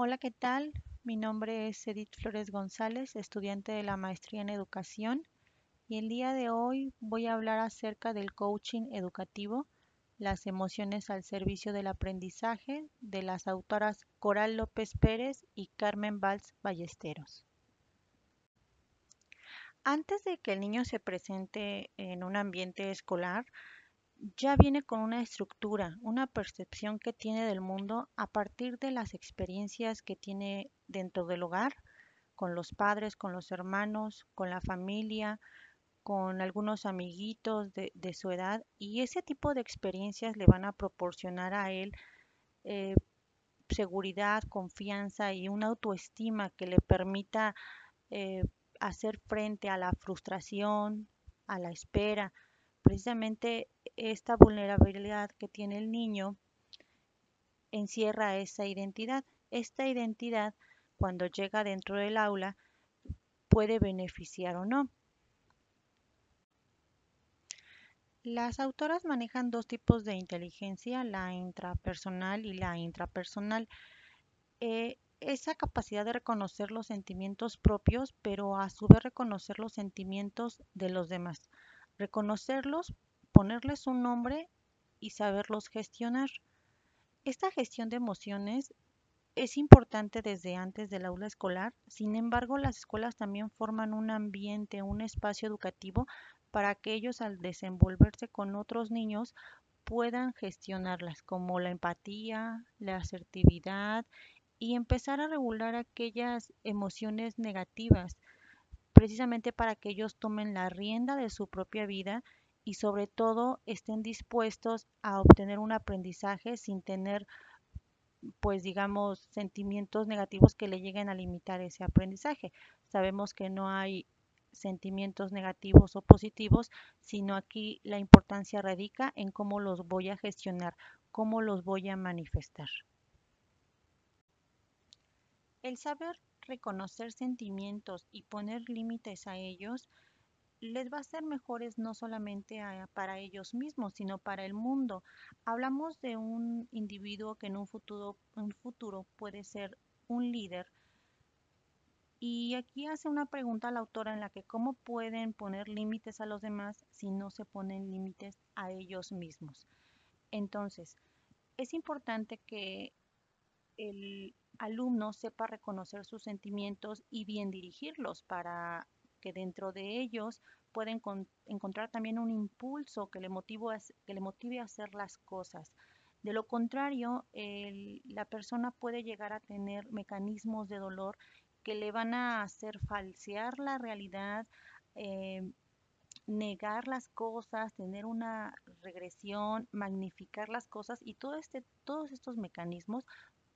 Hola, ¿qué tal? Mi nombre es Edith Flores González, estudiante de la maestría en educación, y el día de hoy voy a hablar acerca del coaching educativo, las emociones al servicio del aprendizaje, de las autoras Coral López Pérez y Carmen Valls Ballesteros. Antes de que el niño se presente en un ambiente escolar, ya viene con una estructura, una percepción que tiene del mundo a partir de las experiencias que tiene dentro del hogar, con los padres, con los hermanos, con la familia, con algunos amiguitos de, su edad y ese tipo de experiencias le van a proporcionar a él eh, seguridad, confianza y una autoestima que le permita eh, hacer frente a la frustración, a la espera. Precisamente esta vulnerabilidad que tiene el niño encierra esa identidad. Esta identidad, cuando llega dentro del aula, puede beneficiar o no. Las autoras manejan dos tipos de inteligencia, la intrapersonal y la intrapersonal. Eh, esa capacidad de reconocer los sentimientos propios, pero a su vez reconocer los sentimientos de los demás. Reconocerlos, ponerles un nombre y saberlos gestionar. Esta gestión de emociones es importante desde antes del aula escolar, sin embargo las escuelas también forman un ambiente, un espacio educativo para que ellos al desenvolverse con otros niños puedan gestionarlas, como la empatía, la asertividad y empezar a regular aquellas emociones negativas, precisamente para que ellos tomen la rienda de su propia vida y sobre todo estén dispuestos a obtener un aprendizaje sin tener pues digamos sentimientos negativos que le lleguen a limitar ese aprendizaje. Sabemos que no hay sentimientos negativos o positivos, sino aquí la importancia radica en cómo los voy a gestionar, cómo los voy a manifestar. El saber reconocer sentimientos y poner límites a ellos les va a ser mejores no solamente para ellos mismos, sino para el mundo. Hablamos de un individuo que en un futuro, un futuro puede ser un líder y aquí hace una pregunta la autora en la que cómo pueden poner límites a los demás si no se ponen límites a ellos mismos. Entonces, es importante que el alumno sepa reconocer sus sentimientos y bien dirigirlos para que dentro de ellos pueden encontrar también un impulso que le, que le motive a hacer las cosas. De lo contrario, la persona puede llegar a tener mecanismos de dolor que le van a hacer falsear la realidad, eh, negar las cosas, tener una regresión, magnificar las cosas y todo este, todos estos mecanismos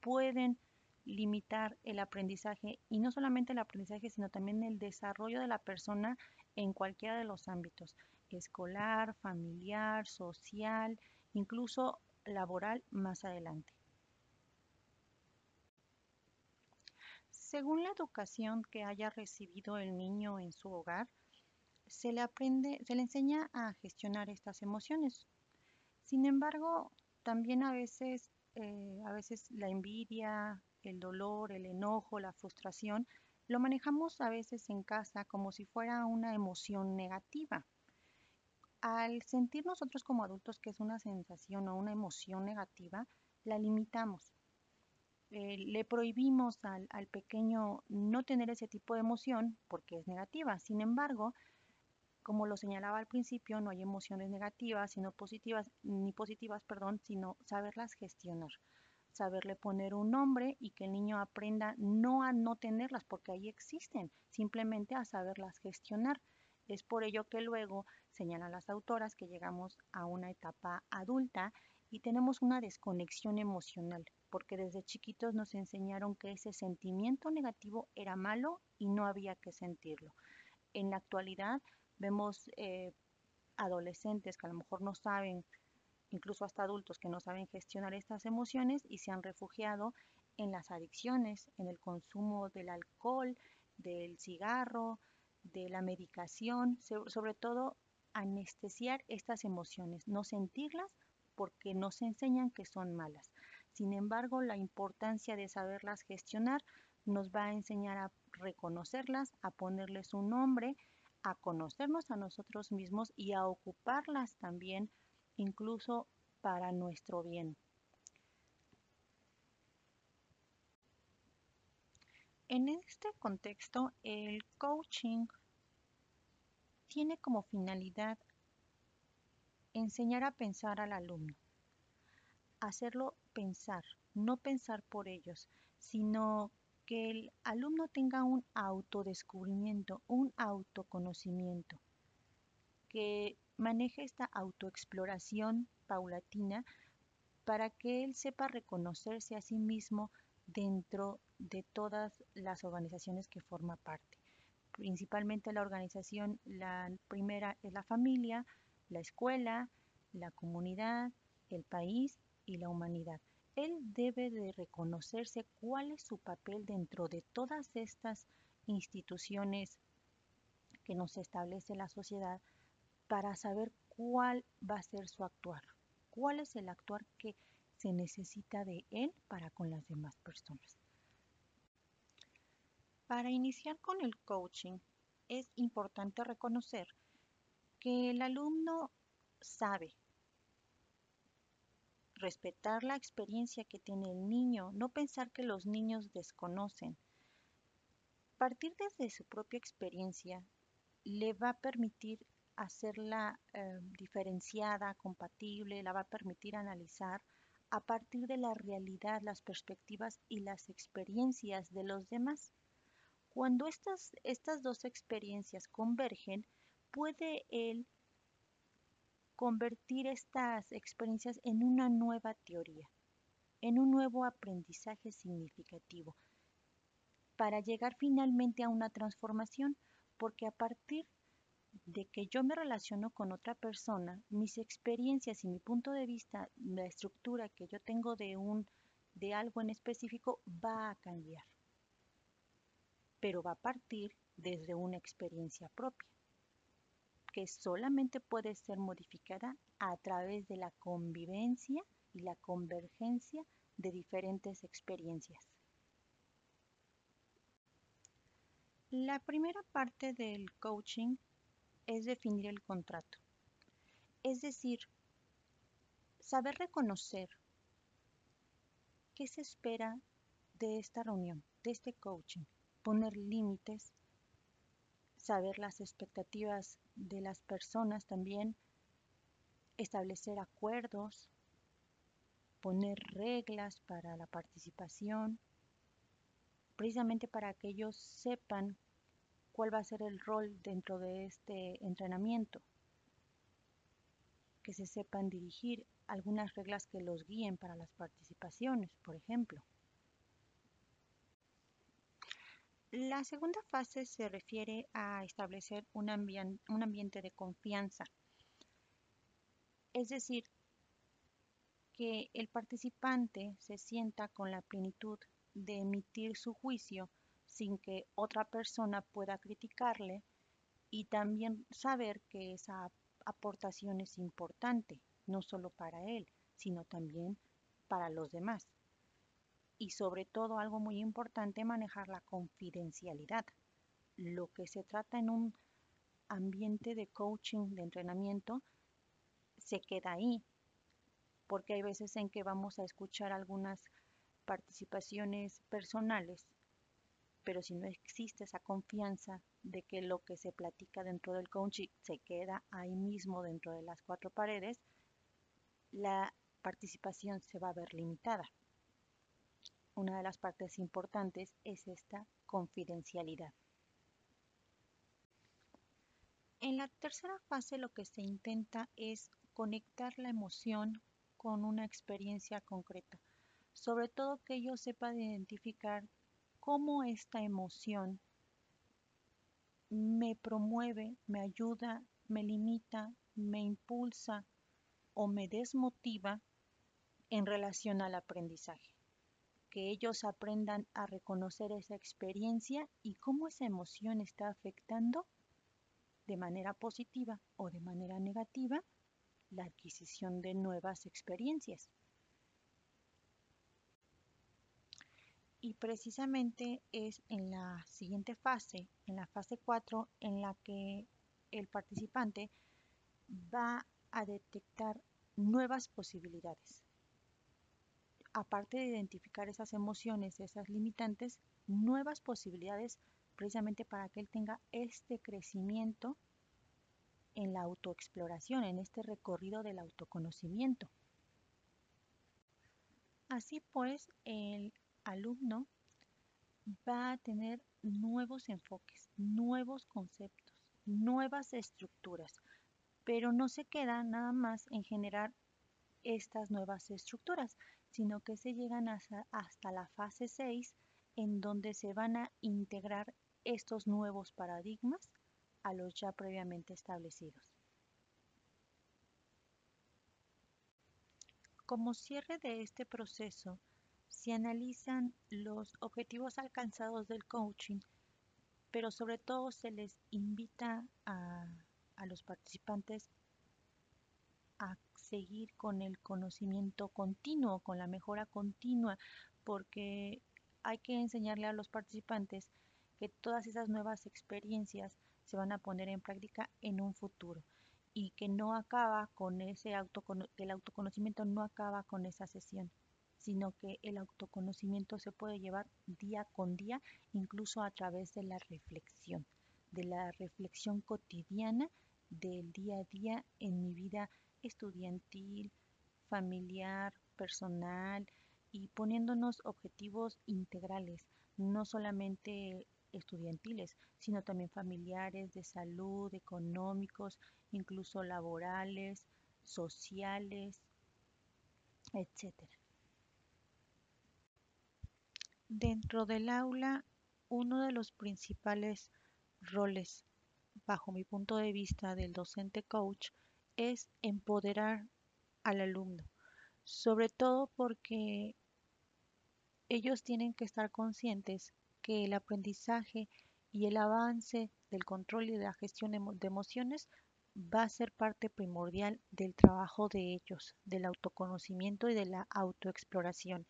pueden limitar el aprendizaje y no solamente el aprendizaje, sino también el desarrollo de la persona en cualquiera de los ámbitos, escolar, familiar, social, incluso laboral más adelante. Según la educación que haya recibido el niño en su hogar, se le aprende, se le enseña a gestionar estas emociones. Sin embargo, también a veces, eh, a veces la envidia, el dolor, el enojo, la frustración, lo manejamos a veces en casa como si fuera una emoción negativa. Al sentir nosotros como adultos que es una sensación o una emoción negativa, la limitamos. Eh, le prohibimos al, pequeño no tener ese tipo de emoción porque es negativa. Sin embargo, como lo señalaba al principio, no hay emociones negativas, sino positivas, ni positivas, perdón, sino saberlas gestionar, saberle poner un nombre y que el niño aprenda no a no tenerlas, porque ahí existen, simplemente a saberlas gestionar. Es por ello que luego señalan las autoras que llegamos a una etapa adulta y tenemos una desconexión emocional porque desde chiquitos nos enseñaron que ese sentimiento negativo era malo y no había que sentirlo. En la actualidad vemos eh, adolescentes que a lo mejor no saben, incluso hasta adultos que no saben gestionar estas emociones y se han refugiado en las adicciones, en el consumo del alcohol, del cigarro, de la medicación, sobre todo anestesiar estas emociones, no sentirlas porque nos enseñan que son malas. Sin embargo, la importancia de saberlas gestionar nos va a enseñar a reconocerlas, a ponerles un nombre, a conocernos a nosotros mismos y a ocuparlas también incluso para nuestro bien. En este contexto, el coaching tiene como finalidad enseñar a pensar al alumno, hacerlo pensar, no pensar por ellos, sino que el alumno tenga un autodescubrimiento, un autoconocimiento, que maneje esta autoexploración paulatina para que él sepa reconocerse a sí mismo dentro de todas las organizaciones que forma parte. Principalmente la organización, la primera es la familia, la escuela, la comunidad, el país y la humanidad. Él debe de reconocerse cuál es su papel dentro de todas estas instituciones que nos establece la sociedad para saber cuál va a ser su actuar, cuál es el actuar que se necesita de él para con las demás personas. Para iniciar con el coaching es importante reconocer que el alumno sabe respetar la experiencia que tiene el niño, no pensar que los niños desconocen. Partir desde su propia experiencia le va a permitir hacerla eh, diferenciada, compatible, la va a permitir analizar a partir de la realidad, las perspectivas y las experiencias de los demás. Cuando estas, estas dos experiencias convergen, puede él convertir estas experiencias en una nueva teoría, en un nuevo aprendizaje significativo, para llegar finalmente a una transformación, porque a partir de que yo me relaciono con otra persona, mis experiencias y mi punto de vista, la estructura que yo tengo de un de algo en específico va a cambiar. Pero va a partir desde una experiencia propia que solamente puede ser modificada a través de la convivencia y la convergencia de diferentes experiencias. La primera parte del coaching es definir el contrato. Es decir, saber reconocer qué se espera de esta reunión, de este coaching, poner límites, saber las expectativas de las personas también, establecer acuerdos, poner reglas para la participación, precisamente para que ellos sepan cuál va a ser el rol dentro de este entrenamiento, que se sepan dirigir algunas reglas que los guíen para las participaciones, por ejemplo. La segunda fase se refiere a establecer un, un ambiente de confianza. Es decir, que el participante se sienta con la plenitud de emitir su juicio sin que otra persona pueda criticarle y también saber que esa aportación es importante, no solo para él, sino también para los demás y sobre todo algo muy importante, manejar la confidencialidad. Lo que se trata en un ambiente de coaching, de entrenamiento, se queda ahí, porque hay veces en que vamos a escuchar algunas participaciones personales, pero si no existe esa confianza de que lo que se platica dentro del coaching se queda ahí mismo dentro de las cuatro paredes, la participación se va a ver limitada una de las partes importantes es esta confidencialidad. En la tercera fase lo que se intenta es conectar la emoción con una experiencia concreta, sobre todo que ellos sepan identificar cómo esta emoción me promueve, me ayuda, me limita, me impulsa o me desmotiva en relación al aprendizaje que ellos aprendan a reconocer esa experiencia y cómo esa emoción está afectando de manera positiva o de manera negativa la adquisición de nuevas experiencias. Y precisamente es en la siguiente fase, en la fase 4, en la que el participante va a detectar nuevas posibilidades. Aparte de identificar esas emociones, esas limitantes, nuevas posibilidades precisamente para que él tenga este crecimiento en la autoexploración, en este recorrido del autoconocimiento. Así pues, el alumno va a tener nuevos enfoques, nuevos conceptos, nuevas estructuras, pero no se queda nada más en generar estas nuevas estructuras, sino que se llegan hasta, la fase 6 en donde se van a integrar estos nuevos paradigmas a los ya previamente establecidos. Como cierre de este proceso, se analizan los objetivos alcanzados del coaching, pero sobre todo se les invita a, a los participantes a seguir con el conocimiento continuo, con la mejora continua, porque hay que enseñarle a los participantes que todas esas nuevas experiencias se van a poner en práctica en un futuro y que no acaba con ese autoconocimiento, el autoconocimiento no acaba con esa sesión, sino que el autoconocimiento se puede llevar día con día, incluso a través de la reflexión, de la reflexión cotidiana del día a día en mi vida estudiantil, familiar, personal y poniéndonos objetivos integrales, no solamente estudiantiles, sino también familiares, de salud, económicos, incluso laborales, sociales, etc. Dentro del aula, uno de los principales roles, bajo mi punto de vista del docente coach, es empoderar al alumno, sobre todo porque ellos tienen que estar conscientes que el aprendizaje y el avance del control y de la gestión de emociones va a ser parte primordial del trabajo de ellos, del autoconocimiento y de la autoexploración.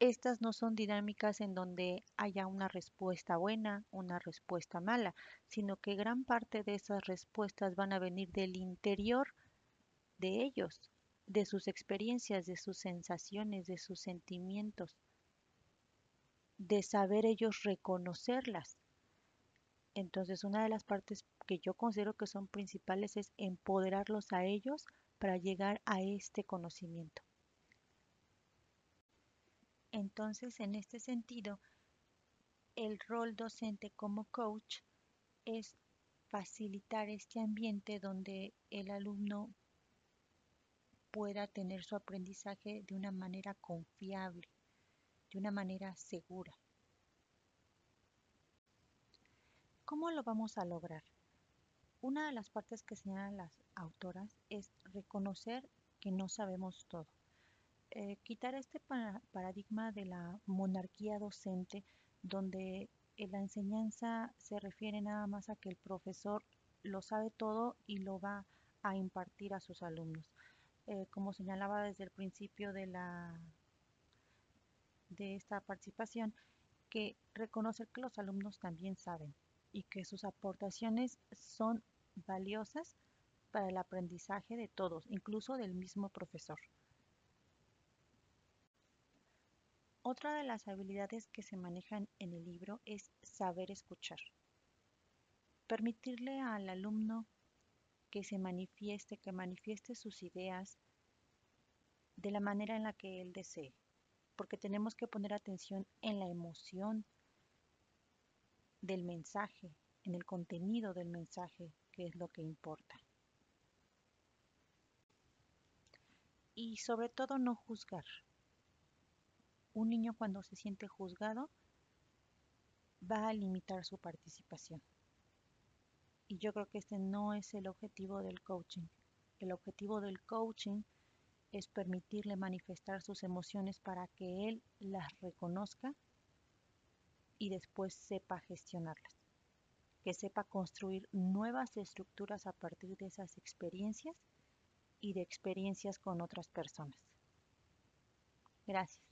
Estas no son dinámicas en donde haya una respuesta buena, una respuesta mala, sino que gran parte de esas respuestas van a venir del interior de ellos, de sus experiencias, de sus sensaciones, de sus sentimientos de saber ellos reconocerlas. Entonces, una de las partes que yo considero que son principales es empoderarlos a ellos para llegar a este conocimiento. Entonces, en este sentido, el rol docente como coach es facilitar este ambiente donde el alumno pueda tener su aprendizaje de una manera confiable, de una manera segura. ¿Cómo lo vamos a lograr? Una de las partes que señalan las autoras es reconocer que no sabemos todo. Eh, quitar este paradigma de la monarquía docente donde la enseñanza se refiere nada más a que el profesor lo sabe todo y lo va a impartir a sus alumnos. Eh, como señalaba desde el principio de la de esta participación que reconocer que los alumnos también saben y que sus aportaciones son valiosas para el aprendizaje de todos, incluso del mismo profesor. Otra de las habilidades que se manejan en el libro es saber escuchar. Permitirle al alumno que se manifieste, que manifieste sus ideas de la manera en la que él desee porque tenemos que poner atención en la emoción del mensaje, en el contenido del mensaje, que es lo que importa. Y sobre todo no juzgar. Un niño cuando se siente juzgado va a limitar su participación. Y yo creo que este no es el objetivo del coaching. El objetivo del coaching es permitirle manifestar sus emociones para que él las reconozca y después sepa gestionarlas, que sepa construir nuevas estructuras a partir de esas experiencias y de experiencias con otras personas. Gracias.